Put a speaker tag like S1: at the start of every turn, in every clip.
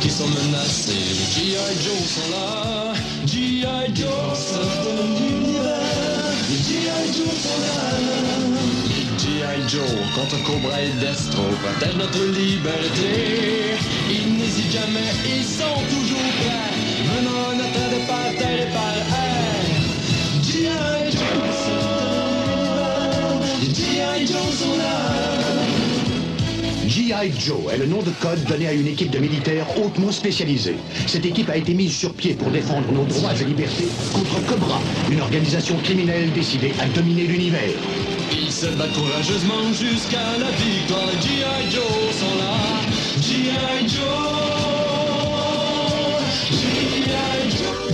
S1: qui sont menacés. Les G.I. Joe sont là. G.I. Joe, c'est l'univers. Les G.I. Joe sont là. Les G.I. Joe contre Cobra et Destro protègent notre liberté. Ils n'hésitent jamais, ils sont toujours prêts. Venant à notre aide par terre et par air. G.I. Joe, c'est l'univers. Les G.I. Joe sont là.
S2: G.I. Joe est le nom de code donné à une équipe de militaires hautement spécialisée. Cette équipe a été mise sur pied pour défendre nos droits et libertés contre Cobra, une organisation criminelle décidée à dominer l'univers.
S1: Ils se battent courageusement jusqu'à la victoire. G.I. Joe sont là. G.I. Joe. G.I. Joe.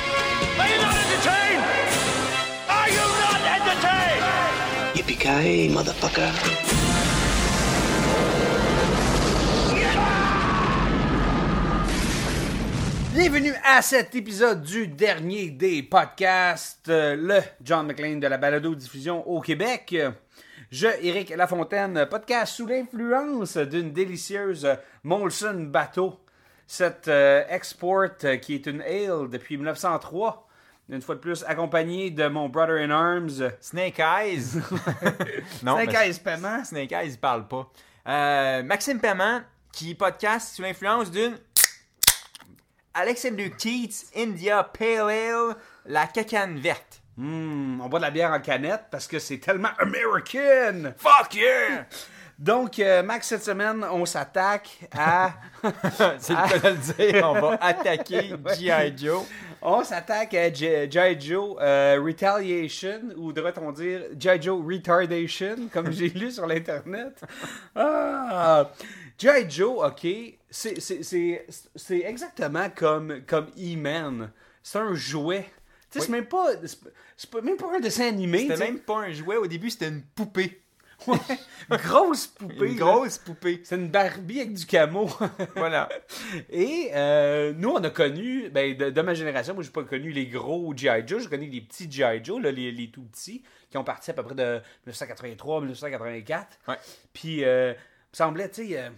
S3: Bienvenue à cet épisode du dernier des podcasts, euh, le John McLean de la balado-diffusion au Québec. Je, Éric Lafontaine, podcast sous l'influence d'une délicieuse Molson Bateau. Cette euh, export euh, qui est une ale depuis 1903. Une fois de plus, accompagné de mon brother in arms.
S4: Snake Eyes. non,
S3: Snake Eyes Paiement.
S4: Snake Eyes, il parle pas. Euh, Maxime Paiement, qui podcast sous l'influence d'une Alexander Keats India Pale Ale, la cacane verte.
S3: Hmm, on boit de la bière en canette parce que c'est tellement American.
S4: Fuck yeah!
S3: Donc, euh, Max, cette semaine, on s'attaque à...
S4: C'est le cas de le dire, on va attaquer G.I. Joe.
S3: On s'attaque à J- G.I. Joe euh, Retaliation, ou devrait-on dire G.I. Joe Retardation, comme j'ai lu sur l'Internet. Ah! G.I. Joe, ok, c'est- exactement comme, comme E-Man. C'est un jouet. Tu sais, c'est même pas, même pas un dessin animé.
S4: C'était même pas un jouet, au début c'était une poupée.
S3: Grosse poupée.
S4: Une
S3: là.
S4: grosse poupée.
S3: C'est une Barbie avec du camo.
S4: Voilà.
S3: Et euh, nous, on a connu, ben, de, de ma génération, moi, j'ai pas connu les gros G.I. Joe, j'ai connu les petits G.I. Joe, là, les, les tout petits, qui ont parti à peu près de 1983, 1984.
S4: Ouais.
S3: Puis, euh, il me semblait, tu sais, euh,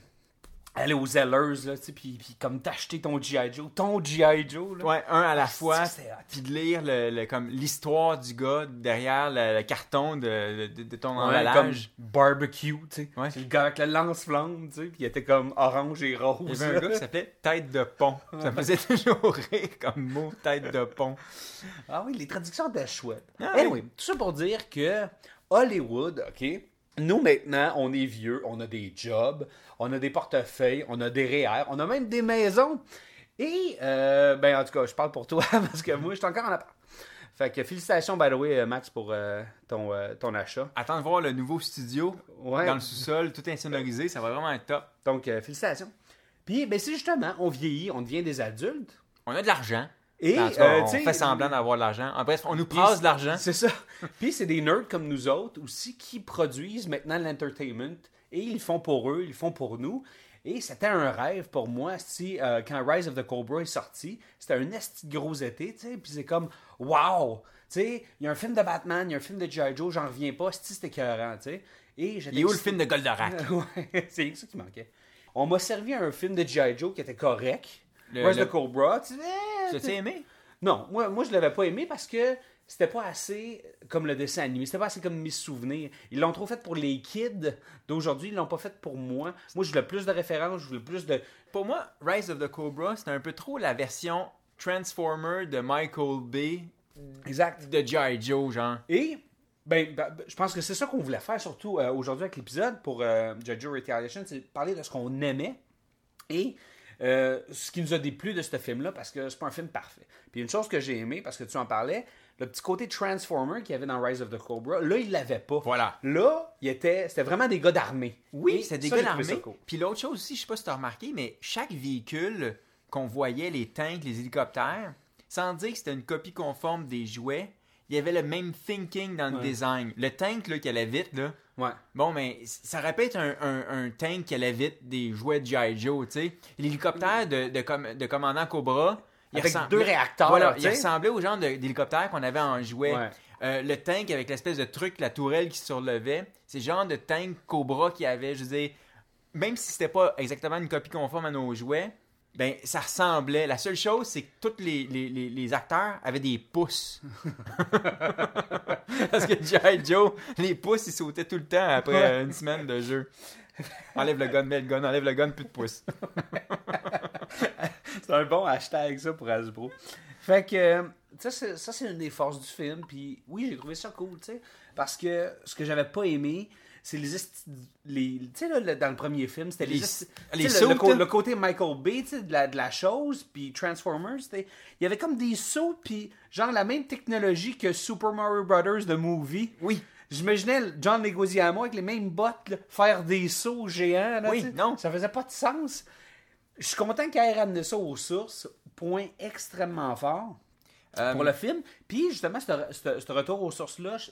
S3: aller aux Zellers, là, tu sais, puis, puis comme t'acheter ton G.I. Joe, ton G.I. Joe, là.
S4: Ouais, un à la fois, puis de lire le, le- comme l'histoire du gars derrière le, le carton de, de, de ton
S3: Ouais,
S4: emballage.
S3: comme barbecue, tu sais.
S4: Ouais.
S3: C'est le gars avec le lance-flamme, tu sais, puis il était comme orange et rose.
S4: Il y avait un gars qui s'appelait Tête de pont. Ça me faisait toujours rire comme mot, Tête de pont.
S3: Ah oui, les traductions étaient chouettes.
S4: Ah
S3: anyway, tout ça pour dire que Hollywood, OK, nous maintenant, on est vieux, on a des jobs, on a des portefeuilles, on a des REER, on a même des maisons. Et, euh, ben en tout cas, je parle pour toi parce que moi, je suis encore en appart. Fait que félicitations, by the way, euh, Max, pour euh, ton, euh, ton achat.
S4: Attends de voir le nouveau studio
S3: Ouais.
S4: dans le sous-sol, tout insonorisé, ça va vraiment être top.
S3: Donc, félicitations. Puis, ben c'est justement, on vieillit, on devient des adultes.
S4: On a de l'argent.
S3: Et,
S4: cas,
S3: euh,
S4: on fait semblant d'avoir de l'argent. En bref, on nous prase de l'argent.
S3: C'est ça. Puis c'est des nerds comme nous autres aussi qui produisent maintenant l'entertainment et ils le font pour eux, ils le font pour nous. Et c'était un rêve pour moi si euh, quand Rise of the Cobra est sorti, c'était un esti de gros été, tu sais, puis c'est comme wow, tu sais, il y a un film de Batman, il y a un film de G.I. Joe, j'en reviens pas, si c'était écœurant, tu sais. Et j'étais
S4: Il est où le film de Goldorak?
S3: ouais, c'est ça qui manquait. On m'a servi un film de G.I. Joe qui était correct.
S4: Le-
S3: Rise
S4: le-
S3: of the Cobra, tu sais, eh,
S4: l'as aimé?
S3: non, moi, moi je l'avais pas aimé parce que c'était pas assez comme le dessin animé, c'était pas assez comme mes souvenirs. Ils l'ont trop fait pour les kids d'aujourd'hui, ils l'ont pas fait pour moi. Moi, je voulais plus de références, je voulais plus de.
S4: Pour moi, Rise of the Cobra, c'est un peu trop la version Transformer de Michael Bay
S3: Exact.
S4: de G.I. Joe, genre.
S3: Et, ben, ben, je pense que c'est ça qu'on voulait faire surtout euh, aujourd'hui avec l'épisode pour euh, Jojo Retaliation, c'est parler de ce qu'on aimait et euh, ce qui nous a déplu de ce film-là parce que c'est pas un film parfait. Puis une chose que j'ai aimé, parce que tu en parlais, le petit côté Transformer qu'il y avait dans Rise of the Cobra, là, il l'avait pas.
S4: Voilà.
S3: Là, il était, c'était vraiment des gars d'armée.
S4: Oui, c'est des
S3: ça,
S4: gars d'armée.
S3: cool.
S4: Puis l'autre chose aussi, je sais pas si tu as remarqué, mais chaque véhicule qu'on voyait les tanks, les hélicoptères, sans dire que c'était une copie conforme des jouets, il y avait le même thinking dans le
S3: Ouais.
S4: design. Le tank là, qui allait vite, là,
S3: Ouais.
S4: Bon, mais ça répète un, un, un tank qui allait vite des jouets de G.I. Joe, tu sais. L'hélicoptère de, de, com- de commandant Cobra, il
S3: Avec
S4: ressemble-
S3: deux réacteurs,
S4: Voilà, il ressemblait au genre d'hélicoptère qu'on avait en jouet.
S3: Ouais.
S4: Euh, le tank avec l'espèce de truc, la tourelle qui se surlevait, c'est le genre de tank Cobra qu'il y avait. Je veux dire, même si c'était pas exactement une copie conforme à nos jouets, ben ça ressemblait. La seule chose, c'est que tous les, les, les, les acteurs avaient des pouces. Parce que G.I. Joe, les pouces, ils sautaient tout le temps après
S3: Ouais.
S4: euh, une semaine de jeu. Enlève le gun, mets le gun, enlève le gun, plus de pouces.
S3: C'est un bon hashtag, ça, pour Hasbro. Fait que, euh, ça, c'est- ça, c'est une des forces du film. Puis, oui, j'ai trouvé ça cool, tu sais. Parce que ce que j'avais pas aimé, c'est les. les tu sais, là, dans le premier film, c'était les.
S4: Les-
S3: le, côté Michael Bay, tu sais, de la, de la chose, puis Transformers, il y avait comme des sauts, puis genre la même technologie que Super Mario Brothers de movie.
S4: Oui.
S3: J'imaginais John Leguizamo avec les mêmes bottes là, faire des sauts géants. Là,
S4: Oui, non.
S3: Ça faisait pas de sens. Je suis content qu'il ait ramené ça aux sources. Point extrêmement fort
S4: Euh,
S3: pour le film. Puis justement, ce, ce- ce retour aux sources-là, je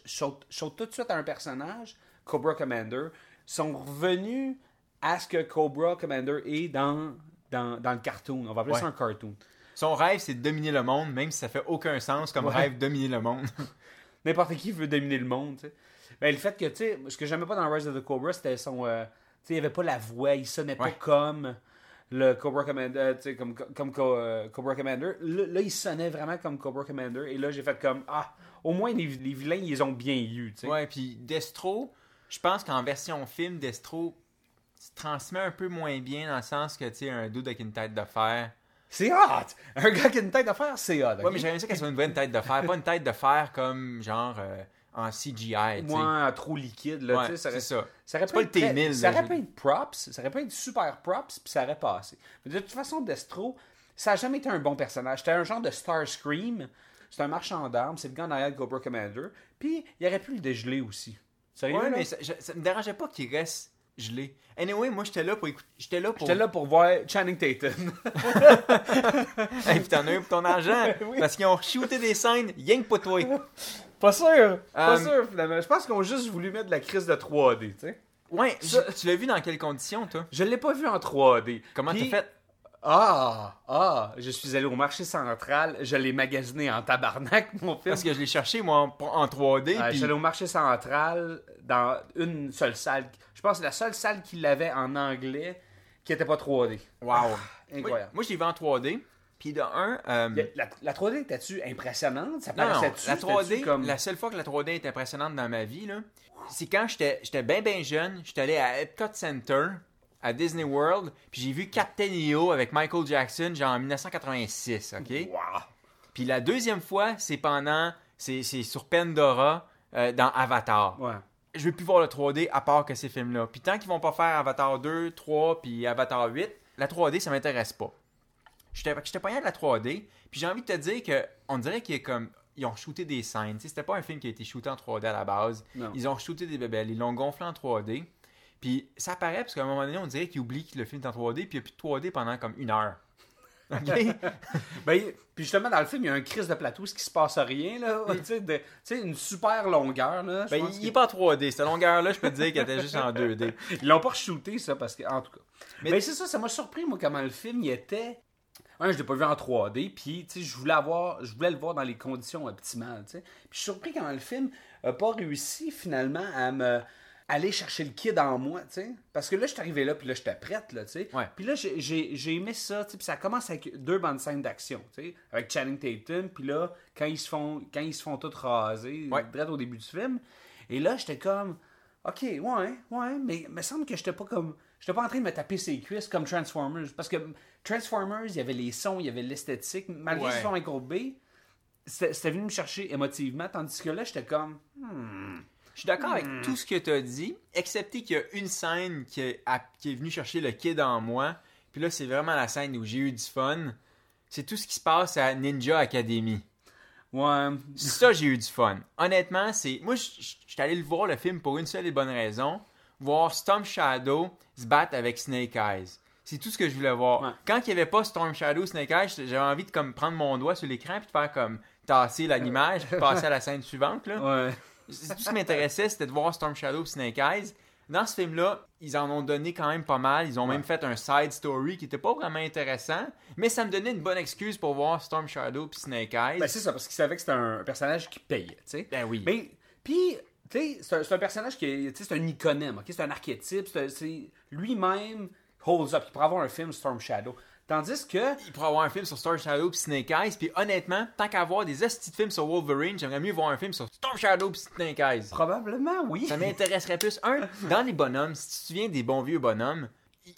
S3: saute tout de suite à un personnage, Cobra Commander. Sont revenus à ce que Cobra Commander est dans, dans, dans le cartoon. On va appeler
S4: Ouais.
S3: ça un cartoon.
S4: Son rêve, c'est de dominer le monde, même si ça fait aucun sens comme
S3: Ouais.
S4: rêve dominer le monde.
S3: N'importe qui veut dominer le monde. tu sais. Ben, le fait que, tu sais, ce que j'aimais pas dans Rise of the Cobra, c'était son. euh, tu sais, il avait pas la voix, il sonnait pas comme le Cobra Commander, tu sais, comme, comme Co- euh, Cobra Commander. Là, là, il sonnait vraiment comme Cobra Commander. Et là, j'ai fait comme, ah, au moins les, les vilains, ils ont bien eu, tu sais.
S4: Ouais, puis Destro, je pense qu'en version film, Destro se transmet un peu moins bien dans le sens que, tu sais, un dude avec une tête de fer.
S3: C'est hot! Un gars qui a une tête à faire, c'est hot. ok?
S4: Ouais, mais j'aimerais ça qu'elle soit une bonne tête de fer, pas une tête de fer comme, genre, euh, en CGI.
S3: Moins trop liquide, là,
S4: Ouais,
S3: tu sais.
S4: c'est
S3: aurait-
S4: ça.
S3: Ça aurait
S4: pas le
S3: très-
S4: T-1000,
S3: Ça aurait pu être props, ça aurait pu être super props, puis ça aurait passé. Mais de toute façon, Destro, ça n'a jamais été un bon personnage. C'était un genre de Starscream. C'est un marchand d'armes, c'est le gars en arrière de Cobra Commander. Puis, il aurait pu le dégeler aussi. Sérieux,
S4: Ouais, mais ça, je- ça me dérangeait pas qu'il reste gelé. Anyway, moi, j'étais là pour écouter. J'étais là pour.
S3: J'étais là pour voir Channing Tatum.
S4: Hey, puis t'en as eu pour ton argent.
S3: Oui.
S4: Parce qu'ils ont shooté des scènes, rien que pas toi.
S3: pas sûr! Pas
S4: Um,
S3: sûr, finalement. Je pense qu'ils ont juste voulu mettre de la crise de 3D, tu sais.
S4: Ouais,
S3: Ça-
S4: tu- tu l'as vu dans quelles conditions, toi?
S3: Je l'ai pas vu en 3D.
S4: Comment
S3: Puis-
S4: t'as fait?
S3: Ah! Ah! Je suis allé au marché central, je l'ai magasiné en tabarnak, mon film.
S4: Parce que je l'ai cherché, moi, en, en 3D.
S3: Euh,
S4: puis-
S3: J'allais au marché central dans une seule salle. Je pense que c'est la seule salle qui l'avait en anglais qui était pas 3D.
S4: Wow.
S3: Incroyable.
S4: Moi, moi, je l'ai vu en 3D. Puis de un. euh,
S3: La, la 3D était-tu impressionnante? Ça
S4: Non, la
S3: C'était-tu
S4: 3D,
S3: comme...
S4: la seule fois que la 3D est impressionnante dans ma vie, là, c'est quand j'étais j'étais bien, bien jeune, j'étais allé à Epcot Center, à Disney World, puis j'ai vu Captain EO avec Michael Jackson, genre en 1986, OK?
S3: Wow.
S4: Puis la deuxième fois, c'est pendant, c'est c'est sur Pandora, euh, dans Avatar.
S3: Ouais.
S4: Je veux plus voir le 3D à part que ces films-là. Puis tant qu'ils vont pas faire Avatar 2, 3, puis Avatar 8, la 3D, ça m'intéresse pas. J'étais j'étais pas de la 3D, puis j'ai envie de te dire que on dirait qu'ils comme ils ont shooté des scènes. Tu sais, C'était pas un film qui a été shooté en 3D à la base.
S3: Non.
S4: Ils ont shooté des bébelles, ils l'ont gonflé en 3D. Puis ça paraît parce qu'à un moment donné, on dirait qu'ils oublient que le film est en 3D, puis il n'y a plus de 3D pendant comme une heure. OK?
S3: Ben, puis justement, dans le film, il y a un crise de plateau, ce qui se passe rien, là. tu sais, de- une super longueur, là.
S4: Ben, il n'est pas en 3D. Cette longueur-là, je peux te dire qu'elle était juste en 2D.
S3: Ils l'ont pas re-shooté, ça, parce que, en tout cas.
S4: Mais-
S3: Mais, c'est ça, ça m'a surpris, moi, comment le film, il était. Un, je l'ai pas vu en 3D, puis, tu sais, je voulais avoir, je voulais le voir dans les conditions optimales, tu sais. Puis, je suis surpris comment le film a pas réussi, finalement, à me aller chercher le kid en moi, tu sais. Parce que là, je suis arrivé là, puis là, j'étais prête, là, tu sais.
S4: Ouais.
S3: Puis là, j'ai- aimé ça, tu sais. Puis ça commence avec deux bandes scènes d'action, tu sais. Avec Channing Tatum, puis là, quand ils se font, quand ils se font tous raser,
S4: Ouais.
S3: direct au début du film. Et là, j'étais comme, ok, ouais, ouais, mais il me semble que j'étais pas comme, j'étais pas en train de me taper ses cuisses comme Transformers. Parce que Transformers, il y avait les sons, il y avait l'esthétique. Malgré
S4: Ouais.
S3: ce soit Michael Bay, c'était c'était venu me chercher émotivement. Tandis que là, j'étais comme,
S4: Je suis d'accord avec tout ce que tu as dit, excepté qu'il y a une scène qui est, à- qui est venue chercher le kid en moi. Puis là, c'est vraiment la scène où j'ai eu du fun. C'est tout ce qui se passe à Ninja Academy.
S3: ouais,
S4: Ça, j'ai eu du fun. Honnêtement, c'est. Moi, je suis allé le voir, le film, pour une seule et bonne raison. Voir Storm Shadow se battre avec Snake Eyes. C'est tout ce que je voulais voir.
S3: Ouais.
S4: Quand il n'y avait pas Storm Shadow Snake Eyes, j'avais envie de comme prendre mon doigt sur l'écran puis de faire comme tasser l'image puis passer à la scène suivante. Là.
S3: Ouais.
S4: Tout ce qui m'intéressait, c'était de voir Storm Shadow et Snake Eyes. Dans ce film-là, ils en ont donné quand même pas mal. Ils ont même fait un side story qui était pas vraiment intéressant, mais ça me donnait une bonne excuse pour voir Storm Shadow et Snake Eyes.
S3: Ben, c'est ça, parce qu'il savait que c'était un personnage qui payait, tu sais.
S4: Ben oui.
S3: Mais, puis, tu sais, c'est un, personnage qui est, c'est un iconème, ok? C'est un archétype, c'est, c'est lui-même holds up. Il pourrait avoir un film Storm Shadow. Tandis que,
S4: Il pourrait avoir un film sur Storm Shadow et Snake Eyes, puis honnêtement, tant qu'à avoir des hosties de films sur Wolverine, j'aimerais mieux voir un film sur Storm Shadow et Snake Eyes.
S3: probablement, oui.
S4: Ça m'intéresserait plus. Un, dans les bonhommes, si tu te souviens des bons vieux bonhommes,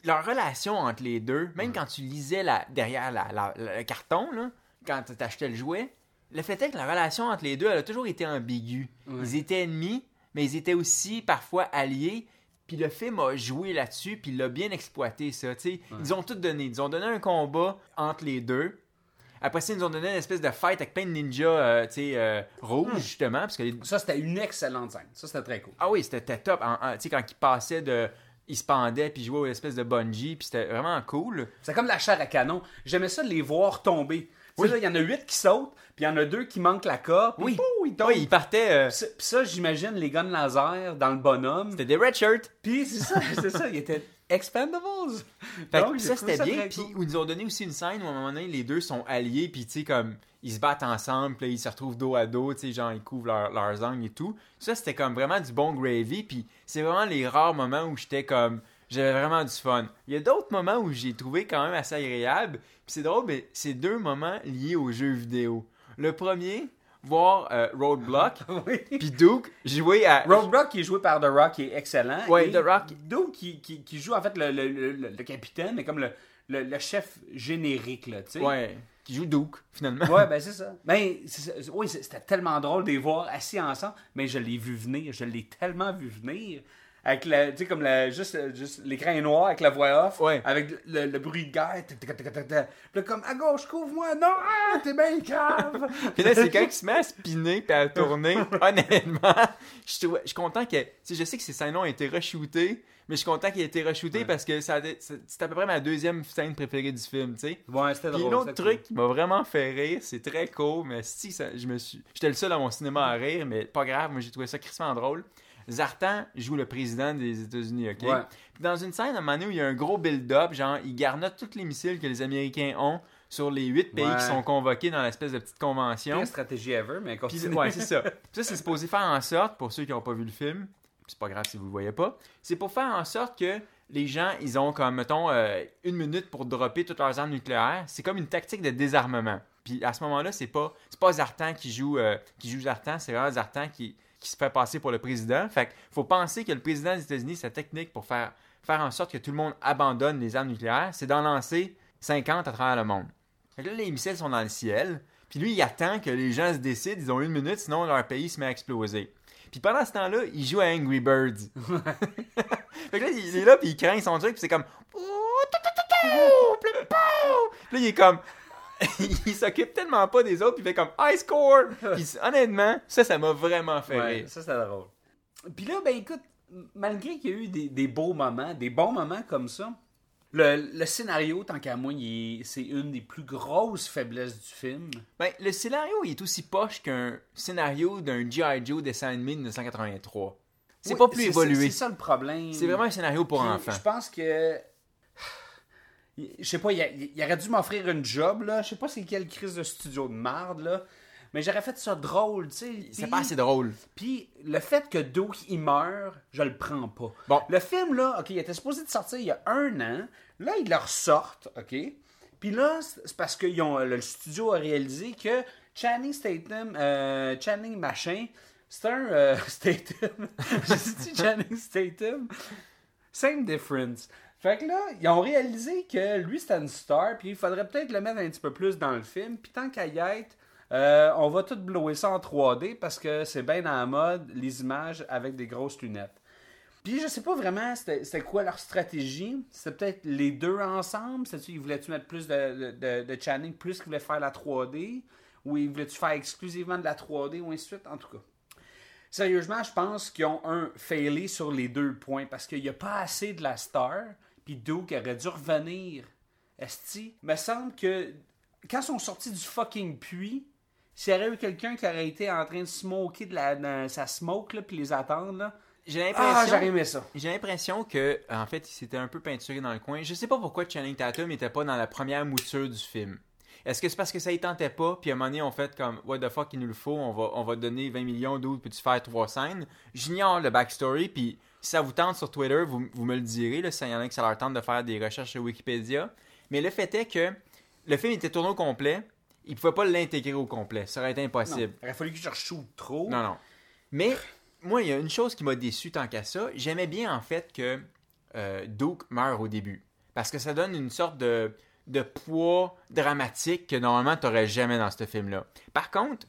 S4: leur relation entre les deux, même quand tu lisais la, derrière la- la- la- le carton, là, quand tu achetais le jouet, le fait est que la relation entre les deux, elle a toujours été ambiguë. Ils étaient ennemis, mais ils étaient aussi parfois alliés. Puis le film a joué là-dessus, puis il l'a bien exploité, ça. Ils ont tout donné. Ils ont donné un combat entre les deux. Après ça, ils nous ont donné une espèce de fight avec plein de ninjas euh, euh, rouges, justement. Parce que les-
S3: Ça, c'était une excellente scène. Ça, c'était très cool.
S4: ah oui, c'était top. Tu sais, quand il passait de. Il se pendait, puis il jouait aux espèces de bungee, puis c'était vraiment cool.
S3: C'est comme la chair à canon. J'aimais ça de les voir tomber. Là, il y en a huit qui sautent, puis il y en a deux qui manquent la corde.
S4: Oui.
S3: ils.
S4: Oui, il partait. euh,
S3: Puis ça- j'imagine les guns laser dans le bonhomme.
S4: c'était des red shirts.
S3: Puis c'est ça, c'est ça, il était expendables.
S4: Fait
S3: Donc,
S4: ça, c'était bien. Puis
S3: cool.
S4: ils nous ont donné aussi une scène où à un moment donné, les deux sont alliés, puis tu sais, comme ils se battent ensemble, puis là, ils se retrouvent dos à dos, tu sais, genre ils couvrent leur- leurs angles et tout. Ça, c'était comme vraiment du bon gravy, puis c'est vraiment les rares moments où j'étais comme. J'avais vraiment du fun. Il y a d'autres moments où j'ai trouvé quand même assez agréable. Puis c'est drôle, mais c'est deux moments liés aux jeux vidéo. Le premier, voir euh, Roadblock,
S3: Oui.
S4: puis Duke jouer à.
S3: Roadblock qui est joué par The Rock qui est excellent. Et
S4: The Rock.
S3: Duke qui, qui, qui joue en fait le, le, le, le- le capitaine, mais comme le, chef générique, là, tu sais.
S4: Ouais, qui joue Duke, finalement.
S3: Ouais, ben c'est ça. Ben, ça. oui, c'était tellement drôle de les voir assis ensemble, mais je l'ai vu venir, je l'ai tellement vu venir. Avec le, tu sais, comme la, juste, juste l'écran est noir avec la voix off,
S4: Ouais.
S3: avec le, le bruit de guerre. Puis là, comme à gauche, couvre-moi, non, ah, t'es bien grave.
S4: Puis là, c'est quand il se met à spinner puis à tourner. Honnêtement, je, suis content que. Tu sais, je sais que ces scènes-là ont été re-shootées, mais je suis content qu'il ait été re-shooté parce que ça c'est à peu près ma deuxième scène préférée du film, tu sais.
S3: Ouais, c'était
S4: Puis
S3: drôle.
S4: l'autre
S3: c'était
S4: truc qui m'a vraiment fait rire, c'est très cool, mais si ça, je me suis. J'étais le seul à mon cinéma à rire, mais pas grave, moi j'ai trouvé ça crissement drôle. Zartan joue le président des États-Unis, ok?
S3: Ouais.
S4: Puis dans une scène, à un moment donné, où il y a un gros build-up, genre, il garnote tous les missiles que les Américains ont sur les huit pays
S3: Ouais.
S4: qui sont convoqués dans l'espèce de petite convention.
S3: Pire stratégie ever, mais
S4: Puis,
S3: continue.
S4: ouais, c'est ça. Ça, c'est supposé faire en sorte, pour ceux qui n'ont pas vu le film, c'est pas grave si vous le voyez pas, c'est pour faire en sorte que les gens, ils ont comme, mettons, euh, une minute pour dropper toutes leurs armes nucléaires. C'est comme une tactique de désarmement. Puis à ce moment-là, c'est pas, c'est pas Zartan qui joue, euh, qui joue Zartan, c'est vraiment Zartan qui, qui se fait passer pour le président. Fait qu'il faut penser que le président des États-Unis, sa technique pour faire, faire en sorte que tout le monde abandonne les armes nucléaires, c'est d'en lancer 50 à travers le monde. Fait que là, les missiles sont dans le ciel. Puis lui, il attend que les gens se décident. Ils ont une minute, sinon leur pays se met à exploser. Puis pendant ce temps-là, il joue à Angry Birds. fait que là, il est là, puis il craint son truc, puis c'est comme... Puis là, il est comme... il s'occupe tellement pas des autres, puis il fait comme high score. Puis honnêtement, ça, ça m'a vraiment fait
S3: Ouais,
S4: rire.
S3: ça c'était drôle. Puis là, ben écoute, malgré qu'il y a eu des, des beaux moments, des bons moments comme ça, le, le scénario, tant qu'à moi, c'est une des plus grosses faiblesses du film.
S4: Ben, le scénario, il est aussi poche qu'un scénario d'un G.I. Joe dessin animé de 1983. C'est
S3: Oui,
S4: pas plus
S3: c'est-
S4: évolué.
S3: C'est ça le problème.
S4: C'est vraiment un scénario pour
S3: Puis,
S4: enfants.
S3: Je pense que. Je sais pas, il, aurait dû m'offrir une job, là. Je sais pas c'est quelle crise de studio de marde, là. Mais j'aurais fait ça drôle, tu sais.
S4: C'est pas assez drôle.
S3: Puis le fait que Duke il meurt, je le prends pas.
S4: Bon.
S3: Le film là, ok, il était supposé de sortir il y a un an. Là, ils le ressortent, ok? Puis là, c'est c'est parce que ils ont, le studio a réalisé que Channing Statham, euh, Channing machin, c'est un euh, Statham. J'ai dit Channing Statham. Same difference. Fait que là, ils ont réalisé que lui, c'était une star, puis il faudrait peut-être le mettre un petit peu plus dans le film. Puis tant qu'à y être, euh, on va tout blower ça en 3D parce que c'est bien dans la mode, les images avec des grosses lunettes. Puis je sais pas vraiment c'était quoi leur stratégie. C'était peut-être les deux ensemble. C'était-tu, ils voulaient-tu mettre plus de, de, de, de Channing, plus qu'ils voulaient faire la 3D, ou ils voulaient-tu faire exclusivement de la 3D, ou ainsi de suite, en tout cas. Sérieusement, je pense qu'ils ont un failé sur les deux points parce qu'il n'y a pas assez de la star, puis Duke aurait dû revenir. Esti, me semble que quand ils sont sortis du fucking puits, s'il y aurait eu quelqu'un qui aurait été en train de smoker de la, dans sa smoke, là, puis les attendre, là.
S4: J'ai
S3: Ah,
S4: l'impression.
S3: ça.
S4: J'ai l'impression que, en fait, il s'était un peu peinturé dans le coin. Je sais pas pourquoi Channing Tatum n'était pas dans la première mouture du film. Est-ce que c'est parce que ça y tentait pas, puis à un moment donné, on fait comme What the fuck, il nous le faut, on va, on va donner 20 millions d'autres, peux-tu faire trois scènes J'ignore le backstory, puis si ça vous tente sur Twitter, vous, vous me le direz, là, s'il y en a qui ça leur tente de faire des recherches sur Wikipédia. Mais le fait est que le film était tourné au complet, il pouvait pas l'intégrer au complet, ça aurait été
S3: Non,
S4: impossible.
S3: il aurait fallu que je shoot trop.
S4: Non, non. Mais moi, il y a une chose qui m'a déçu tant qu'à ça. J'aimais bien en fait que euh, Duke meurt au début. Parce que ça donne une sorte de, de poids dramatique que normalement tu n'aurais jamais dans ce film-là. Par contre,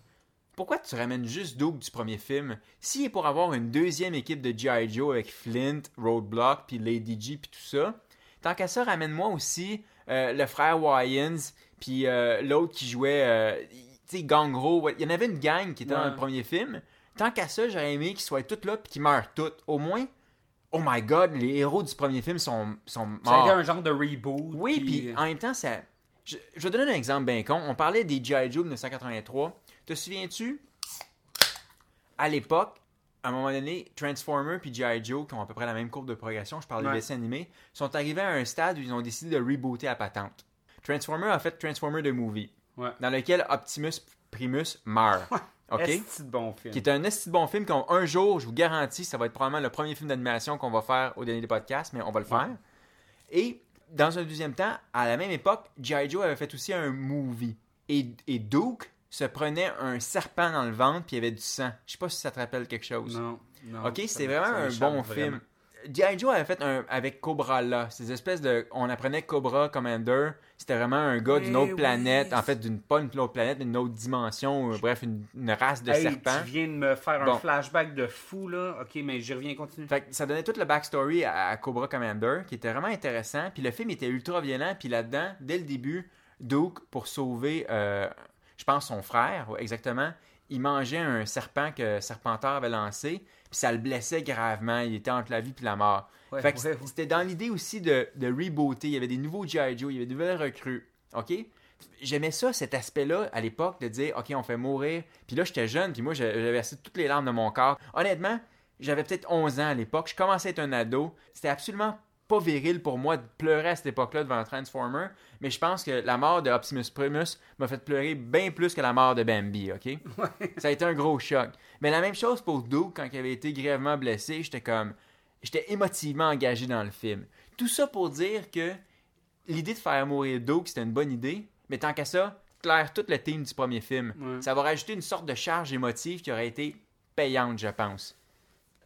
S4: pourquoi tu ramènes juste Duke du premier film S'il est pour avoir une deuxième équipe de G.I. Joe avec Flint, Roadblock, puis Lady G, puis tout ça, tant qu'à ça, ramène-moi aussi euh, le frère Wyans, puis euh, l'autre qui jouait, euh, tu sais, Gangro. Il y en avait une gang qui était dans le premier film. Tant qu'à ça, j'aurais aimé qu'ils soient tous là, puis qu'ils meurent tous. Au moins, oh my god, les héros du premier film sont, sont
S3: Ça a
S4: morts.
S3: été un genre de reboot.
S4: Oui, puis en même temps, ça. Je, je vais donner un exemple bien con. On parlait des G.I. Joe de 1983. Te souviens-tu, à l'époque, à un moment donné, Transformer puis G.I. Joe, qui ont à peu près la même courbe de progression, je parle
S3: Ouais.
S4: des dessins animés, sont arrivés à un stade où ils ont décidé de rebooter la patente. Transformer a fait Transformer the Movie,
S3: Ouais.
S4: dans lequel Optimus Primus meurt. OK?
S3: Est-ce de bon film?
S4: qui est un esti de bon film qu'un jour, je vous garantis, ça va être probablement le premier film d'animation qu'on va faire au dernier des podcasts, mais on va le faire. Et dans un deuxième temps, à la même époque, G.I. Joe avait fait aussi un movie. Et, et Duke se prenait un serpent dans le ventre puis il y avait du sang. Je sais pas si ça te rappelle quelque chose.
S3: Non, non.
S4: Ok,
S3: me-
S4: vraiment un bon
S3: vraiment.
S4: film. G.I. Joe avait fait un avec Cobra là. Ces espèces de. On apprenait Cobra Commander. C'était vraiment un gars d'une
S3: Oui,
S4: autre planète.
S3: oui.
S4: En fait, d'une pas une autre planète, mais d'une autre dimension. euh, bref, une, une race de
S3: Hey,
S4: serpents.
S3: tu viens de me faire un flashback de fou, là. Ok, mais j'y reviens, continue.
S4: Fait que ça donnait tout le backstory à, à Cobra Commander, qui était vraiment intéressant. Puis le film était ultra violent. Puis là-dedans, dès le début, Duke, pour sauver, euh, je pense, son frère, ouais, exactement, il mangeait un serpent que Serpenteur avait lancé. Puis ça le blessait gravement. Il était entre la vie et la mort.
S3: Ouais,
S4: fait que
S3: ouais,
S4: c'était dans l'idée aussi de, de rebooter. Il y avait des nouveaux G.I. Joe, il y avait de nouvelles recrues. OK? J'aimais ça, cet aspect-là, à l'époque, de dire, OK, on fait mourir. Puis là, j'étais jeune, puis moi, j'avais j'avais versé toutes les larmes de mon corps. Honnêtement, j'avais peut-être 11 ans à l'époque. Je commençais à être un ado. C'était absolument pas viril pour moi de pleurer à cette époque-là devant Transformer. Mais je pense que la mort de Optimus Primus m'a fait pleurer bien plus que la mort de Bambi, OK? Ça a été un gros choc. Mais la même chose pour Duke, quand il avait été grièvement blessé, j'étais comme... J'étais émotivement engagé dans le film. Tout ça pour dire que l'idée de faire mourir Duke, c'était une bonne idée. Mais tant qu'à ça, claire tout le thème du premier film.
S3: Ouais.
S4: Ça va rajouter une sorte de charge émotive qui aurait été payante, je pense.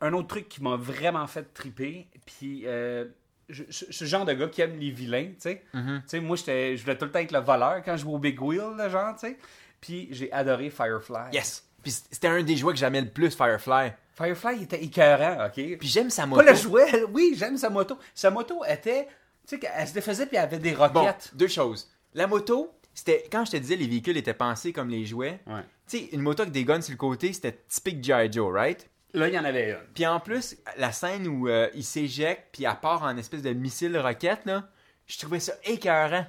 S3: Un autre truc qui m'a vraiment fait triper, puis euh, je, je- je suis le genre de gars qui aime les vilains, tu sais.
S4: Mhm.
S3: Moi, je voulais tout le temps être le voleur quand je jouais au Big Wheel, là, genre, tu sais. Puis j'ai adoré Firefly.
S4: Yes! Puis c'était un des jouets que j'aimais le plus, Firefly.
S3: Firefly il était écœurant, ok?
S4: Puis j'aime sa
S3: Pas
S4: moto.
S3: le jouet, oui, j'aime sa moto. Sa moto était, tu sais, elle se défaisait puis elle avait des
S4: Bon,
S3: roquettes.
S4: deux choses. La moto, c'était quand je te disais les véhicules étaient pensés comme les jouets.
S3: Ouais.
S4: Tu sais, une moto avec des guns sur le côté, c'était typique G.I. Joe, right?
S3: Là, il y en avait une.
S4: Puis en plus, la scène où euh, il s'éjecte, puis elle part en espèce de missile roquette, là, je trouvais ça écœurant.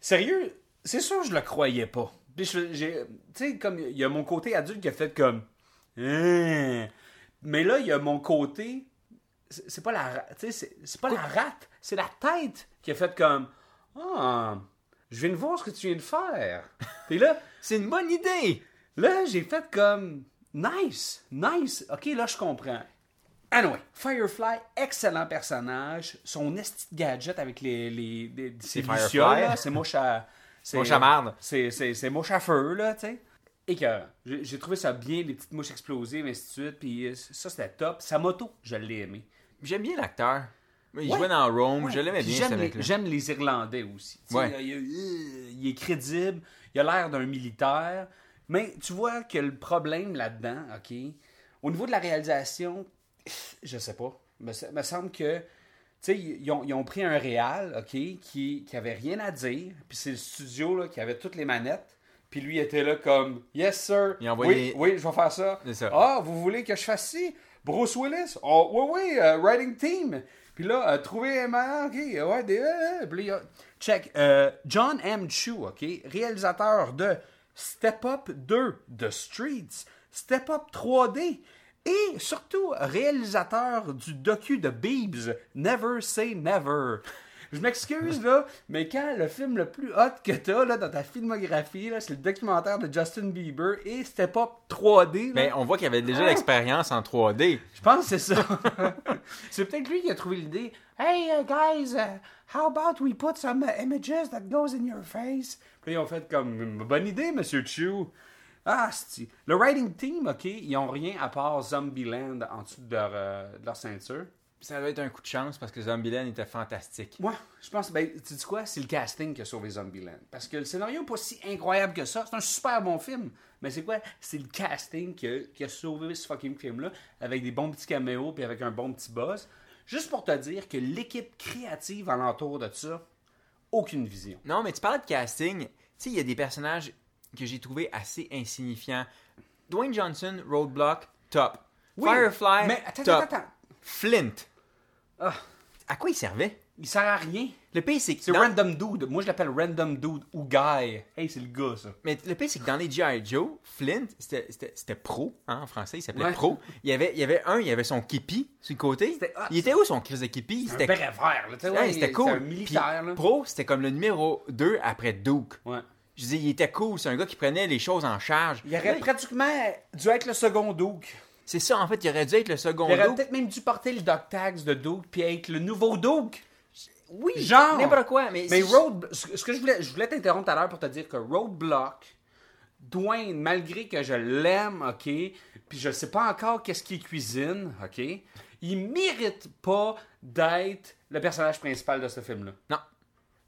S3: Sérieux, c'est sûr que je le croyais pas. Puis je- j'ai, tu sais, comme il y a mon côté adulte qui a fait comme, Hein. mais là il y a mon côté, c'est pas la, ra- tu sais, c'est- c'est pas la rate, c'est la tête qui a fait comme, ah, je viens de voir ce que tu viens de faire. Puis là,
S4: C'est une bonne idée!
S3: Là, j'ai fait comme nice, nice. Ok, là, je comprends. Anyway, Firefly, excellent personnage. Son esti de gadget avec les, les, les c'est mouche à. c'est-
S4: Mouche à marde.
S3: C'est, c'est, c'est mouche à feu, là, tu sais. Écœurant. J'ai, j'ai trouvé ça bien, les petites mouches explosives, ainsi de suite. Puis euh, ça, c'était top. Sa moto, je l'ai aimé.
S4: J'aime bien l'acteur. Il
S3: Ouais.
S4: jouait dans Rome,
S3: Ouais.
S4: je l'aimais bien,
S3: j'aime les,
S4: mec-là.
S3: j'aime les Irlandais aussi.
S4: Ouais.
S3: il est crédible, il a l'air d'un militaire. Mais tu vois que le problème là-dedans, OK, au niveau de la réalisation, je sais pas. Me, me semble que, tu sais, ils ont, ils ont pris un réal, OK, qui, qui avait rien à dire. Puis c'est le studio là, qui avait toutes les manettes. Puis lui était là comme Yes, sir.
S4: Il envoyé-
S3: Oui, oui, je vais faire ça. Ah, vous voulez que je fasse ci? Bruce Willis? Oh, oui, oui, euh, writing team. Puis là, euh, trouver un ok, ouais, des. euh, a- check. euh, John M. Chu, ok, réalisateur de Step Up 2, The Streets, Step Up 3D, et surtout réalisateur du docu de Beebs, Never Say Never. Je m'excuse là, mais quand le film le plus hot que t'as là, dans ta filmographie, là, c'est le documentaire de Justin Bieber et Step Up 3D. là,
S4: Mais on voit qu'il y avait déjà
S3: Ah!
S4: l'expérience en 3D.
S3: je pense que c'est ça. c'est peut-être lui qui a trouvé l'idée. Hey, uh, guys, uh, how about we put some uh, images that goes in your face? Puis ils ont fait comme, bonne idée, Monsieur Chu. Ah, c'est Le writing team, OK, ils ont rien à part Zombieland en dessous de leur, euh, de leur ceinture.
S4: Ça doit être un coup de chance parce que Zombieland était fantastique.
S3: Moi, je pense, ben, tu dis quoi? C'est le casting qui a sauvé Zombieland. Parce que le scénario n'est pas si incroyable que ça. C'est un super bon film. Mais c'est quoi? C'est le casting qui a, qui a sauvé ce fucking film-là, avec des bons petits caméos puis avec un bon petit buzz. Juste pour te dire que l'équipe créative alentour de ça, aucune vision.
S4: Non, mais tu parles de casting. Tu sais, il y a des personnages que j'ai trouvés assez insignifiants. Dwayne Johnson, Roadblock, top.
S3: Oui,
S4: Firefly,
S3: mais attends,
S4: top.
S3: attends, attends.
S4: Flint.
S3: Ah.
S4: À quoi il servait?
S3: Il sert à rien.
S4: Le pire, c'est que.
S3: C'est
S4: dans-
S3: Random Dude. Moi, je l'appelle Random Dude ou Guy. Hey, c'est le gars, ça.
S4: Mais le pire, c'est que dans les G.I. Joe, Flint, c'était- pro, hein, en français, il s'appelait
S3: Ouais.
S4: pro. Il y, avait, il y avait un, il y avait son képi sur le côté.
S3: Hot,
S4: il était où son crise de képi?
S3: Un
S4: C'était
S3: béret vert, là. tu
S4: Ouais, c'était cool.
S3: un militaire,
S4: Puis
S3: là.
S4: Pro, c'était comme le numéro 2 après Duke.
S3: Ouais.
S4: Je dis, il était cool. C'est un gars qui prenait les choses en charge.
S3: Il aurait pratiquement dû être le second Duke.
S4: C'est ça, en fait, il aurait dû être le second
S3: Il aurait peut-être même dû porter le Doc Tags de Duke puis être le nouveau Duke.
S4: Oui,
S3: Genre.
S4: N'importe quoi, mais.
S3: Mais Road, ce ce que je voulais, je voulais t'interrompre tout à l'heure pour te dire que Roadblock, Dwayne, malgré que je l'aime, ok, puis je sais pas encore qu'est-ce qu'il cuisine, ok, il mérite pas d'être le personnage principal de ce film-là.
S4: Non.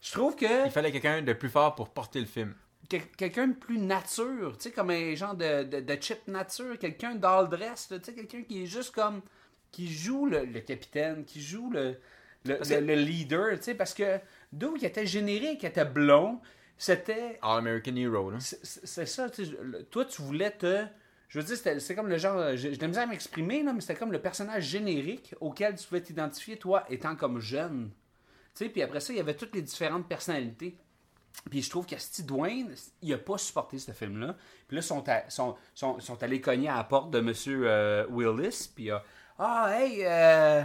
S3: Je trouve que
S4: Il fallait quelqu'un de plus fort pour porter le film.
S3: Quel- quelqu'un de plus nature, tu sais, comme un genre de, de, de chip nature, quelqu'un d'all dress, là, tu sais, quelqu'un qui est juste comme, qui joue le, le capitaine, qui joue le, le,
S4: que-
S3: leader, tu sais, parce que Duke était générique, il était blond, c'était,
S4: All American Hero, là.
S3: c'est ça, tu sais, toi tu voulais te, je veux dire, c'était- c'est comme le genre, j'ai de la misère à m'exprimer, là, mais c'était comme le personnage générique auquel tu pouvais t'identifier, toi, étant comme jeune. Tu sais, puis après ça, il y avait toutes les différentes personnalités. Puis je trouve que Steve Dwayne, il a pas supporté ce film-là. Puis là, ils sont, allés cogner à la porte de M. euh, Willis. Puis euh, ah, hey, euh,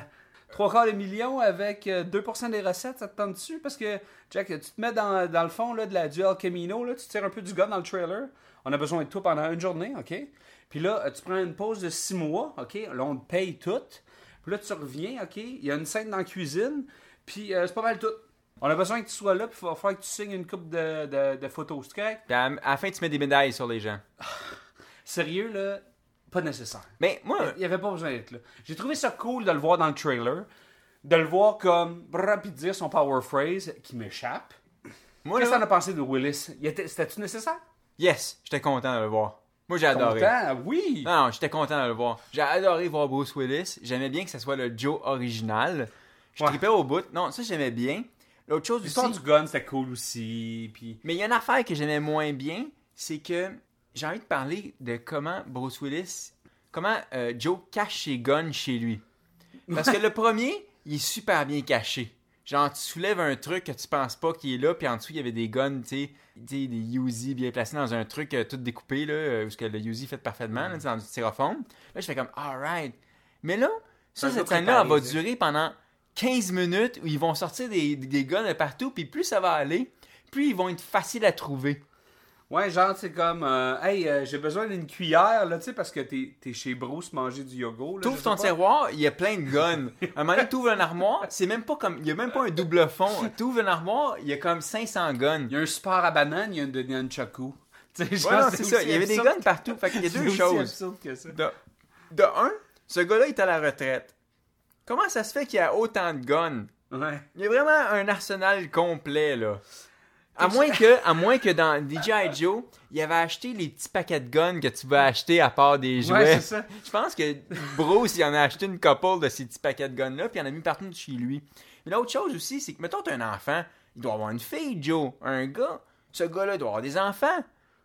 S3: trois quarts de million avec euh, 2% des recettes, ça te tente dessus? Parce que, Jack, tu te mets dans, le fond là, de la duel Camino, là, tu tires un peu du gars dans le trailer. On a besoin de toi pendant une journée, OK? Puis là, euh, tu prends une pause de six mois, OK? Là, on te paye tout. Puis là, tu reviens, OK? Il y a une scène dans la cuisine. Puis euh, c'est pas mal tout. On a besoin que tu sois là, puis il va falloir que tu signes une coupe de, de, de photos. C'est correct?
S4: Puis à, à la fin, tu mets des médailles sur les gens.
S3: Sérieux, là, pas nécessaire.
S4: Mais moi,
S3: Il n'y avait pas besoin d'être là. J'ai trouvé ça cool de le voir dans le trailer, de le voir comme rapide dire son power phrase qui m'échappe.
S4: moi
S3: Qu'est-ce que t'en as pensé de Willis? Il était- C'était-tu nécessaire?
S4: yes, j'étais content de le voir. Moi, j'ai adoré.
S3: Content? Oui!
S4: Non, non, j'étais content de le voir. J'ai adoré voir Bruce Willis. J'aimais bien que ce soit le Joe original. Je
S3: Ouais.
S4: tripais au bout. Non, ça, j'aimais bien. L'autre chose aussi...
S3: L'histoire du gun, c'était cool aussi. Puis...
S4: Mais il y a une affaire que j'aimais moins bien, c'est que j'ai envie de parler de comment Bruce Willis, comment euh, Joe cache ses guns chez lui. Parce que le premier, il est super bien caché. Genre, tu soulèves un truc que tu penses pas qu'il est là, puis en dessous, il y avait des guns, tu sais, des Uzi bien placés dans un truc euh, tout découpé, là, euh, où ce que le Uzi fait parfaitement, là, dans du styrofoam. Là, je fais comme, alright. Mais là, ça, cette scène-là, elle va durer pendant 15 minutes où ils vont sortir des, des guns de partout, puis plus ça va aller, plus ils vont être faciles à trouver.
S3: Ouais, genre, c'est comme, euh, hey, euh, j'ai besoin d'une cuillère, là, tu sais, parce que t'es es chez Bruce manger du yogourt.
S4: T'ouvres ton
S3: pas.
S4: tiroir, il y a plein de guns. À un moment donné, t'ouvres un armoire, c'est même pas comme. Il y a même pas un double fond. T'ouvres un armoire, il y a comme 500 guns.
S3: Il y a un support à banane, il y a un de nunchaku. Tu sais,
S4: Ouais, c'est ça. Il y avait des guns partout. Fait qu'il y a deux choses.
S3: que ça.
S4: De, de un, ce gars-là est à la retraite. Comment ça se fait qu'il y a autant de guns?
S3: Ouais.
S4: Il y a vraiment un arsenal complet, là. À moins que, à moins que dans DJI Joe, il avait acheté les petits paquets de guns que tu vas acheter à part des jouets.
S3: Ouais, c'est ça.
S4: Je pense que Bruce, il en a acheté une couple de ces petits paquets de guns-là, puis il en a mis partout chez lui. Mais l'autre chose aussi, c'est que, mettons, t'as un enfant, il doit avoir une fille, Joe, un gars. Ce gars-là doit avoir des enfants.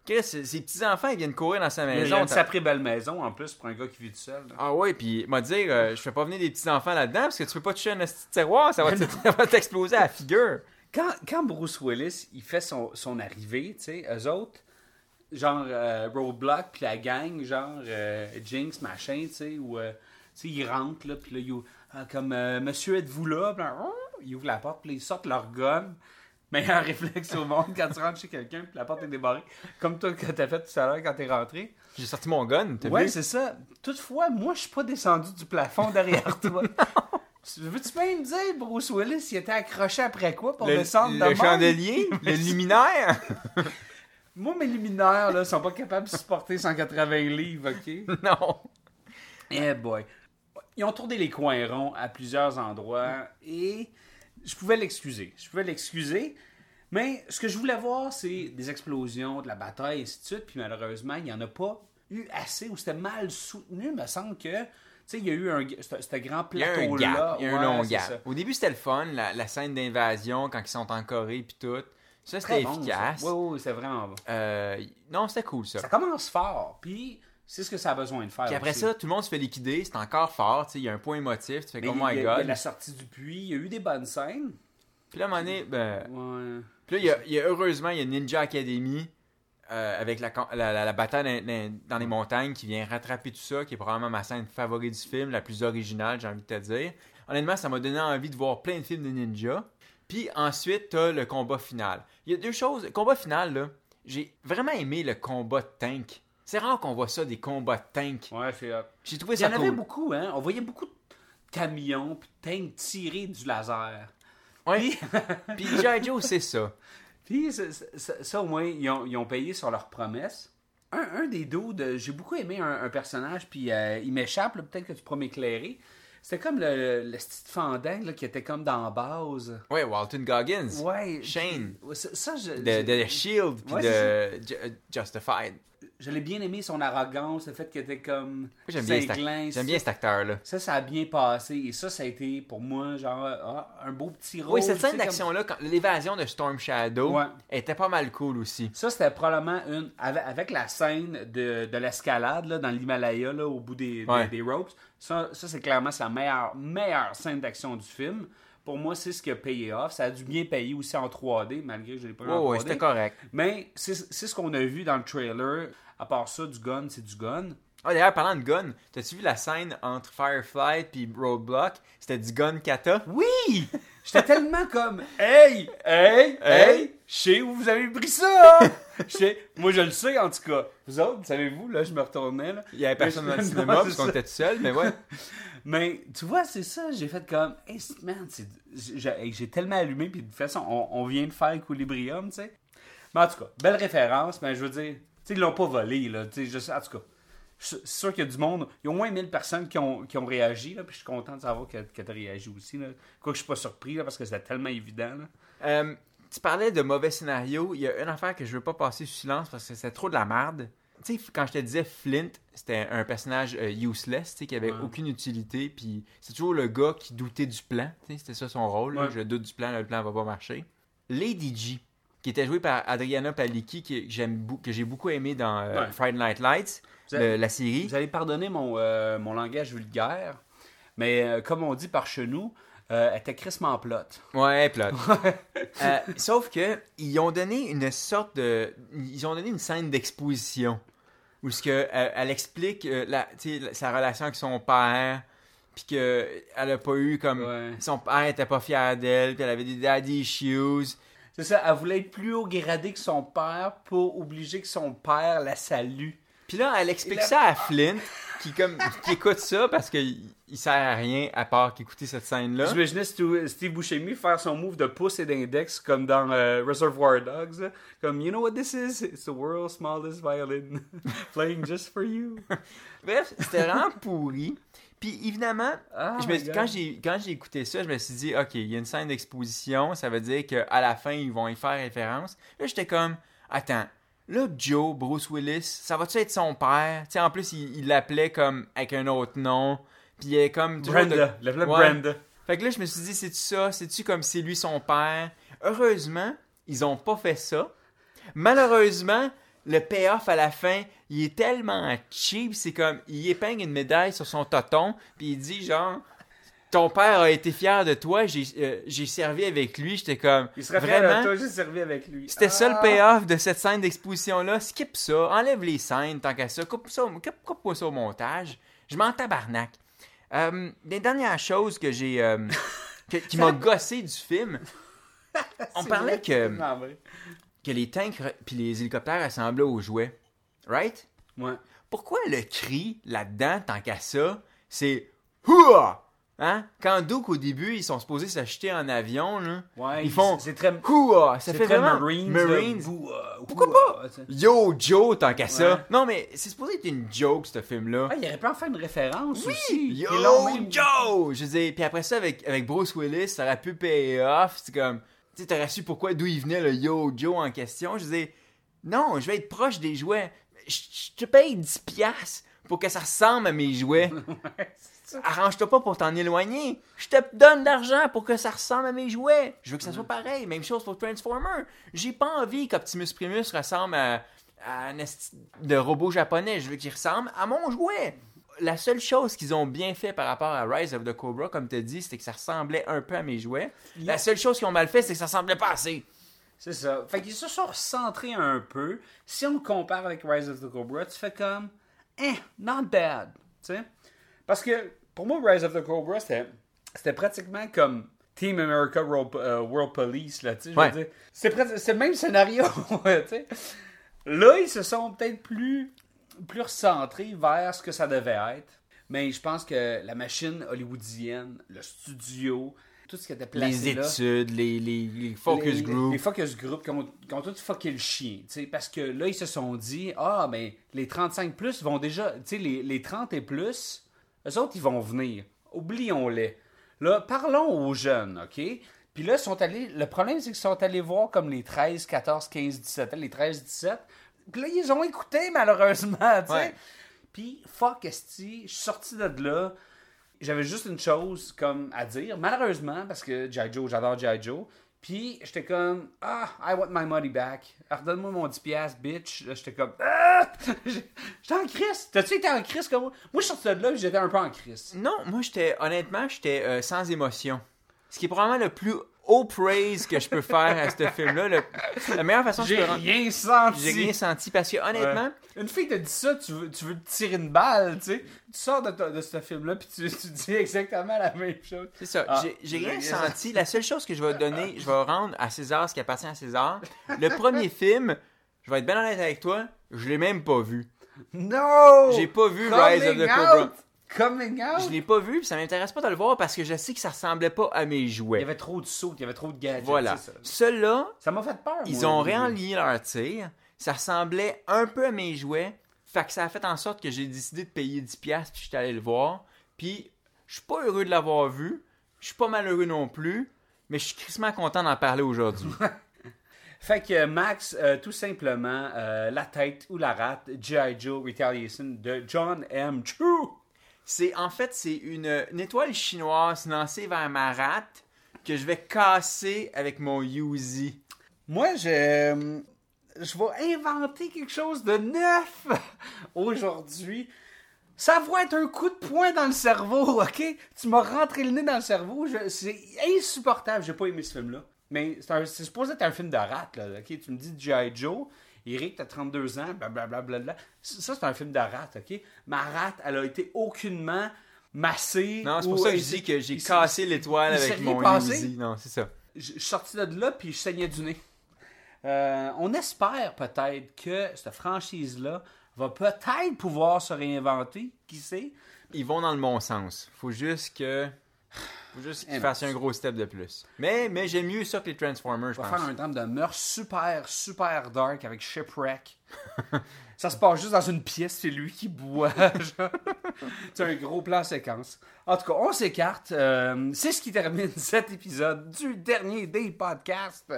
S4: Chris, ses petits-enfants, ils viennent courir dans sa
S3: Il y a
S4: maison.
S3: une sacrée belle maison en plus pour un gars qui vit tout seul. là.
S4: Ah ouais, puis m'a dire, euh, je fais pas venir des petits-enfants là-dedans parce que tu peux pas toucher un petit tiroir, ça va t'exploser à la figure.
S3: Quand, quand Bruce Willis il fait son, son arrivée, tu sais, eux autres, genre euh, Roadblock, puis la gang, genre euh, Jinx, machin, tu sais, ou euh, tu sais, ils rentrent, là, puis là, ils ah, comme euh, Monsieur, êtes-vous là? Là, ils ouvrent la porte, puis ils sortent leur gun. Meilleur réflexe au monde quand tu rentres chez quelqu'un, puis la porte est débarrée. Comme toi, que t'as fait tout à l'heure quand t'es rentré.
S4: J'ai sorti mon gun, t'as
S3: Ouais,
S4: vu?
S3: c'est ça. Toutefois, moi, je suis pas descendu du plafond derrière toi. Veux-tu bien me dire, Bruce Willis, il était accroché après quoi pour
S4: Le,
S3: descendre de
S4: le
S3: même?
S4: chandelier, le luminaire?
S3: Moi, mes luminaires, là, sont pas capables de supporter 180 livres, OK?
S4: non.
S3: Eh boy. Ils ont tourné les coins ronds à plusieurs endroits et je pouvais l'excuser. Je pouvais l'excuser, mais ce que je voulais voir, c'est des explosions, de la bataille, et ainsi de suite. Puis malheureusement, il n'y en a pas eu assez ou c'était mal soutenu. Il me semble que, tu sais, il y a eu un, ce grand
S4: Il y a un
S3: plateau-là.
S4: gap, il y a un
S3: Ouais,
S4: long gap.
S3: ça.
S4: Au début, c'était le fun, la, la scène d'invasion quand ils sont en Corée puis tout. Ça, c'était
S3: bon, ça.
S4: efficace.
S3: Oui, oui, c'est vraiment bon.
S4: Euh, non, c'était cool ça.
S3: Ça commence fort, puis c'est ce que ça a besoin de faire.
S4: Puis après
S3: aussi.
S4: ça, tout le monde se fait liquider, c'est encore fort, il y a un point émotif, tu fais comme oh my
S3: il y a
S4: god.
S3: la sortie du puits, il y a eu des bonnes scènes.
S4: Puis là, à un moment donné, ben,
S3: Ouais.
S4: Puis là, il y a, il y a- heureusement, il y a Ninja Academy euh, avec la, la, la- la bataille dans les montagnes qui vient rattraper tout ça, qui est probablement ma scène favorite du film, la plus originale, j'ai envie de te dire. Honnêtement, ça m'a donné envie de voir plein de films de ninja. Puis ensuite, t'as le combat final. Il y a deux choses. Le combat final, là, j'ai vraiment aimé le combat de tank. C'est rare qu'on voit ça, des combats de tank.
S3: Ouais, c'est.
S4: J'ai trouvé
S3: Il y
S4: ça
S3: en avait beaucoup, hein. On voyait beaucoup de camions puis de tanks tirés du laser.
S4: Ouais. Puis G.I. Joe, c'est ça.
S3: Puis ça, ça- ça, au moins, ils ont, ils ont payé sur leur promesse. Un, un des dudes, j'ai beaucoup aimé un, un personnage, puis euh, il m'échappe, peut-être que tu pourras m'éclairer. C'était comme le, le petit fandang là, qui était comme dans la base.
S4: Ouais, Walton Goggins.
S3: Ouais.
S4: Shane.
S3: Ça, ça, je,
S4: De, de The Shield, puis
S3: Ouais,
S4: de Ju- Justified.
S3: Je l'ai bien aimé, son arrogance, le fait qu'il était comme.
S4: J'aime bien, j'aime bien cet acteur-là.
S3: Ça, ça a bien passé. Et ça, ça a été pour moi, genre, ah, un beau petit rôle.
S4: Oui, cette scène d'action-là, l'évasion de Storm Shadow,
S3: Ouais.
S4: était pas mal cool aussi.
S3: Ça, c'était probablement une. Avec, la scène de, de l'escalade dans l'Himalaya, au bout des, des- des ropes. Ça, ça c'est clairement sa meilleure, meilleure scène d'action du film. Pour moi, c'est ce qui a payé off. Ça a dû bien payer aussi en 3D, malgré que je l'ai pas vu en
S4: ouais,
S3: 3D.
S4: c'était correct.
S3: Mais c'est ce qu'on a vu dans le trailer. À part ça, du gun, c'est du gun.
S4: Ah, d'ailleurs, parlant de gun, t'as-tu vu la scène entre Firefly et Roadblock? C'était du gun kata?
S3: Oui! J'étais tellement comme Hey! Hey! Hey! Je sais où vous avez pris ça! hein? Je sais- Moi, je le sais, en tout cas. Vous autres, savez-vous, là, je me retournais, là.
S4: Il y avait personne dans le cinéma parce qu'on était tout seul, mais ouais.
S3: Mais tu vois, c'est ça, j'ai fait comme, hey, c'est- man, c'est- j'ai tellement allumé, puis de toute façon, on, on vient de faire Equilibrium, tu sais. Mais en tout cas, belle référence, mais je veux dire, tu sais, ils l'ont pas volé, là, tu sais, en tout cas. suis sûr qu'il y a du monde, il y a au moins 1000 personnes qui ont, qui ont réagi, là, puis je suis content de savoir que, que réagi aussi, là. Quoi que je suis pas surpris, là, parce que c'était tellement évident, là.
S4: Euh, tu parlais de mauvais scénario. Il y a une affaire que je veux pas passer sous silence parce que c'est trop de la merde. Tu sais, quand je te disais Flint, c'était un personnage euh, useless, tu sais, qui avait
S3: Ouais.
S4: aucune utilité, puis c'est toujours le gars qui doutait du plan, tu sais, c'était ça son rôle, là.
S3: Ouais.
S4: je doute du plan, là, le plan va pas marcher. Lady G, qui était jouée par Adriana Palicki, que j'aime que j'ai beaucoup aimé dans euh,
S3: Ouais.
S4: Friday Night Lights, le- la série.
S3: Vous allez pardonner mon, euh, mon langage vulgaire, mais comme on dit par chez nous, euh, elle était crissement plate.
S4: Ouais, plot. Euh, sauf que ils ont donné une sorte de, ils ont donné une scène d'exposition où ce que elle explique euh, la, sa relation avec son père, puis que elle a pas eu comme
S3: Ouais.
S4: son père était pas fier d'elle, puis elle avait des daddy issues.
S3: C'est ça, elle voulait être plus haut gradé que son père pour obliger que son père la salue.
S4: Puis là, elle explique
S3: là-
S4: ça à Flint, qui comme qui écoute ça parce qu'il il sert à rien à part qu'écouter cette scène-là.
S3: J'imaginais Steve Buscemi faire son move de pouce et d'index comme dans euh, Reservoir Dogs. là. Comme, you know what this is? It's the world's smallest violin. Playing just for you.
S4: Bref, c'était vraiment pourri. Puis évidemment,
S3: Ah,
S4: je me quand j'ai quand j'ai écouté ça, je me suis dit OK, il y a une scène d'exposition, ça veut dire qu'à la fin ils vont y faire référence. Là, j'étais comme attends, là Joe Bruce Willis, ça va-tu être son père? Tu sais en plus il l'appelait comme avec un autre nom, puis il est comme toujours de-
S3: Brenda.
S4: Ouais.
S3: Brenda.
S4: Fait que là je me suis dit c'est tu ça, c'est tu comme c'est lui son père? Heureusement, ils ont pas fait ça. Malheureusement, le payoff à la fin, il est tellement cheap. C'est comme, il épingle une médaille sur son toton, puis il dit genre, ton père a été fier de toi, j'ai euh, j'ai servi avec lui. J'étais comme,
S3: Il serait fier
S4: vraiment?
S3: de toi, j'ai servi avec lui.
S4: C'était ça le
S3: Ah!
S4: payoff de cette scène d'exposition-là. Skip ça, enlève les scènes tant qu'à ça, coupe ça, coupe, ça au montage. Je m'en tabarnak. Euh, des dernières choses que j'ai. euh, qui m'a gossé du film, on parlait que, que les tanks puis les hélicoptères ressemblaient aux jouets. Right?
S3: Ouais.
S4: Pourquoi le cri là-dedans, tant qu'à ça, c'est Houah! Hein? Quand Duke, au début, ils sont supposés s'acheter en avion, là,
S3: Ouais,
S4: ils font
S3: c'est très
S4: Houah! Ça
S3: c'est
S4: fait
S3: très
S4: vraiment
S3: Marines.
S4: Marines.
S3: là,
S4: Pourquoi
S3: sais.
S4: Yo, Joe, tant qu'à ça. Non, mais c'est supposé être une joke, ce film-là.
S3: Ah, il aurait pu en faire une référence aussi.
S4: Yo,
S3: même-
S4: Joe! Je dire, puis après ça, avec, avec Bruce Willis, ça aurait pu payer off. C'est comme, tu t'aurais su pourquoi, d'où il venait le Yo, Joe en question. Je dire, non, je vais être proche des jouets. Je, te paye 10$ piastres pour que ça ressemble à mes jouets. Arrange-toi pas pour t'en éloigner. Je te donne de l'argent pour que ça ressemble à mes jouets. Je veux que ça soit pareil. Même chose pour Transformer. J'ai pas envie qu'Optimus Primus ressemble à, à un de robot japonais. Je veux qu'il ressemble à mon jouet. La seule chose qu'ils ont bien fait par rapport à Rise of the Cobra, comme tu dit, c'était que ça ressemblait un peu à mes jouets. La seule chose qu'ils ont mal fait, c'est que ça ressemblait pas assez.
S3: C'est ça. Fait qu'ils se sont recentrés un peu. Si on le compare avec Rise of the Cobra, tu fais comme, eh, not bad. Tu sais? Parce que pour moi, Rise of the Cobra, c'était, c'était pratiquement comme Team America World, euh, World Police. Là,
S4: Ouais.
S3: c'est, le même scénario. Là, ils se sont peut-être plus, plus recentrés vers ce que ça devait être. Mais je pense que la machine hollywoodienne, le studio, tout ce qui était placé
S4: Les
S3: là,
S4: études, les, les, les focus groups.
S3: Les focus groups qui ont, qui ont tout fucké le chien. Parce que là, ils se sont dit Ah, ben, les 35 plus vont déjà. Tu sais, les, les 30 et plus, eux autres, ils vont venir. Oublions-les. Là, parlons aux jeunes, OK? Puis là, ils sont allés. Le problème, c'est qu'ils sont allés voir comme les 13, 14, 15, 17 ans, les 13, 17. Puis là, ils ont écouté, malheureusement, tu sais. Puis, fuck, esti, je suis sorti de là. J'avais juste une chose comme à dire, malheureusement, parce que G.I. Joe, j'adore G.I. Joe. Puis, j'étais comme, ah, I want my money back. Alors, donne-moi mon 10$, piastres, bitch. J'étais comme, ah! J'étais en crise. T'as-tu été en crise comme moi? Moi, je suis de là, j'étais un peu en crise.
S4: Non, moi, j'étais, honnêtement, j'étais euh, sans émotion. Ce qui est probablement le plus haut praise que je peux faire à ce film-là. Le- la meilleure façon
S3: J'ai rien senti.
S4: J'ai rien senti parce que, honnêtement,
S3: Ouais. Une fille te dit ça, tu veux, tu veux te tirer une balle, tu sais. Tu sors de, de ce film-là, puis tu, tu dis exactement la même chose.
S4: c'est ça.
S3: Ah,
S4: j'ai, rien senti. La seule chose que je vais donner, je vais rendre à César ce qui appartient à César. Le premier film, je vais être bien honnête avec toi, je l'ai même pas vu.
S3: No!
S4: J'ai pas vu
S3: Coming
S4: Rise of the Cobra.
S3: Coming out!
S4: Je l'ai pas vu, puis ça m'intéresse pas de le voir parce que je sais que ça ressemblait pas à mes
S3: Il y
S4: jouets.
S3: avait trop de sauts, il y avait trop de gadgets.
S4: Voilà.
S3: c'est ça. M'a fait peur.
S4: Ils
S3: moi,
S4: ont réaligné leur tir. Ça ressemblait un peu à mes jouets. Fait que ça a fait en sorte que j'ai décidé de payer 10$ piastres, puis je suis allé le voir. Puis je suis pas heureux de l'avoir vu. Je suis pas malheureux non plus. Mais je suis crissement content d'en parler aujourd'hui.
S3: Fait que Max, euh, tout simplement, euh, la tête ou la rate, G.I. Joe Retaliation de John M. Chu.
S4: C'est en fait c'est une, étoile chinoise lancée vers ma rate que je vais casser avec mon Uzi.
S3: Moi, je, je vais inventer quelque chose de neuf aujourd'hui. Ça va être un coup de poing dans le cerveau, ok? Tu m'as rentré le nez dans le cerveau. C'est insupportable. J'ai pas aimé ce film-là. Mais c'est supposé être un film de rat, là, ok? Tu me dis G.I. Joe. Eric, t'as 32 ans, blablabla. Bla, bla. Ça, c'est un film de rat, ok? Ma rate, elle a été aucunement massée.
S4: Non, c'est
S3: ou-
S4: pour ça que je
S3: il s'est-
S4: dis que j'ai cassé l'étoile avec mon
S3: passé?
S4: Non, c'est ça.
S3: je je suis sorti de là puis je saignais du nez. Euh, on espère peut-être que cette franchise-là va peut-être pouvoir se réinventer. Qui sait?
S4: ils vont dans le bon sens. Faut juste que. Faut juste qu'ils
S3: Eh
S4: fassent
S3: non.
S4: un gros step de plus. Mais, mais j'aime mieux ça que les Transformers, je
S3: On va
S4: pense.
S3: faire un drame de meurtre super, super dark avec Shipwreck. Ça se passe juste dans une pièce, c'est lui qui boit. C'est un gros plan séquence. En tout cas, on s'écarte. Euh, c'est ce qui termine cet épisode du dernier des podcasts.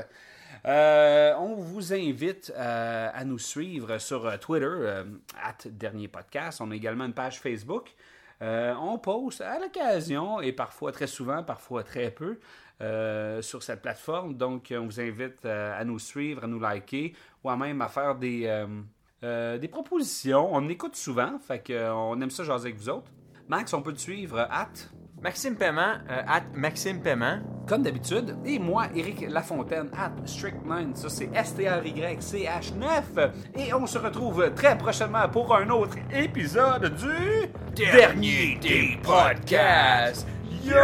S3: Euh, on vous invite euh, à nous suivre sur Twitter, at Dernier Podcast. On a également une page Facebook. Euh, on poste à l'occasion et parfois très souvent, parfois très peu euh, sur cette plateforme. Donc, on vous invite euh, à nous suivre, à nous liker ou à même à faire des, propositions. On écoute souvent, fait qu'on aime ça jaser avec vous autres. Max, on peut te suivre at,
S4: Maxime Paiement, euh, at Maxime Paiement.
S3: comme d'habitude. Et moi, Eric Lafontaine, at Strict9. Ça, c'est S-T-R-Y-C-H-9. Et on se retrouve très prochainement pour un autre épisode du Dernier des podcasts. Yo!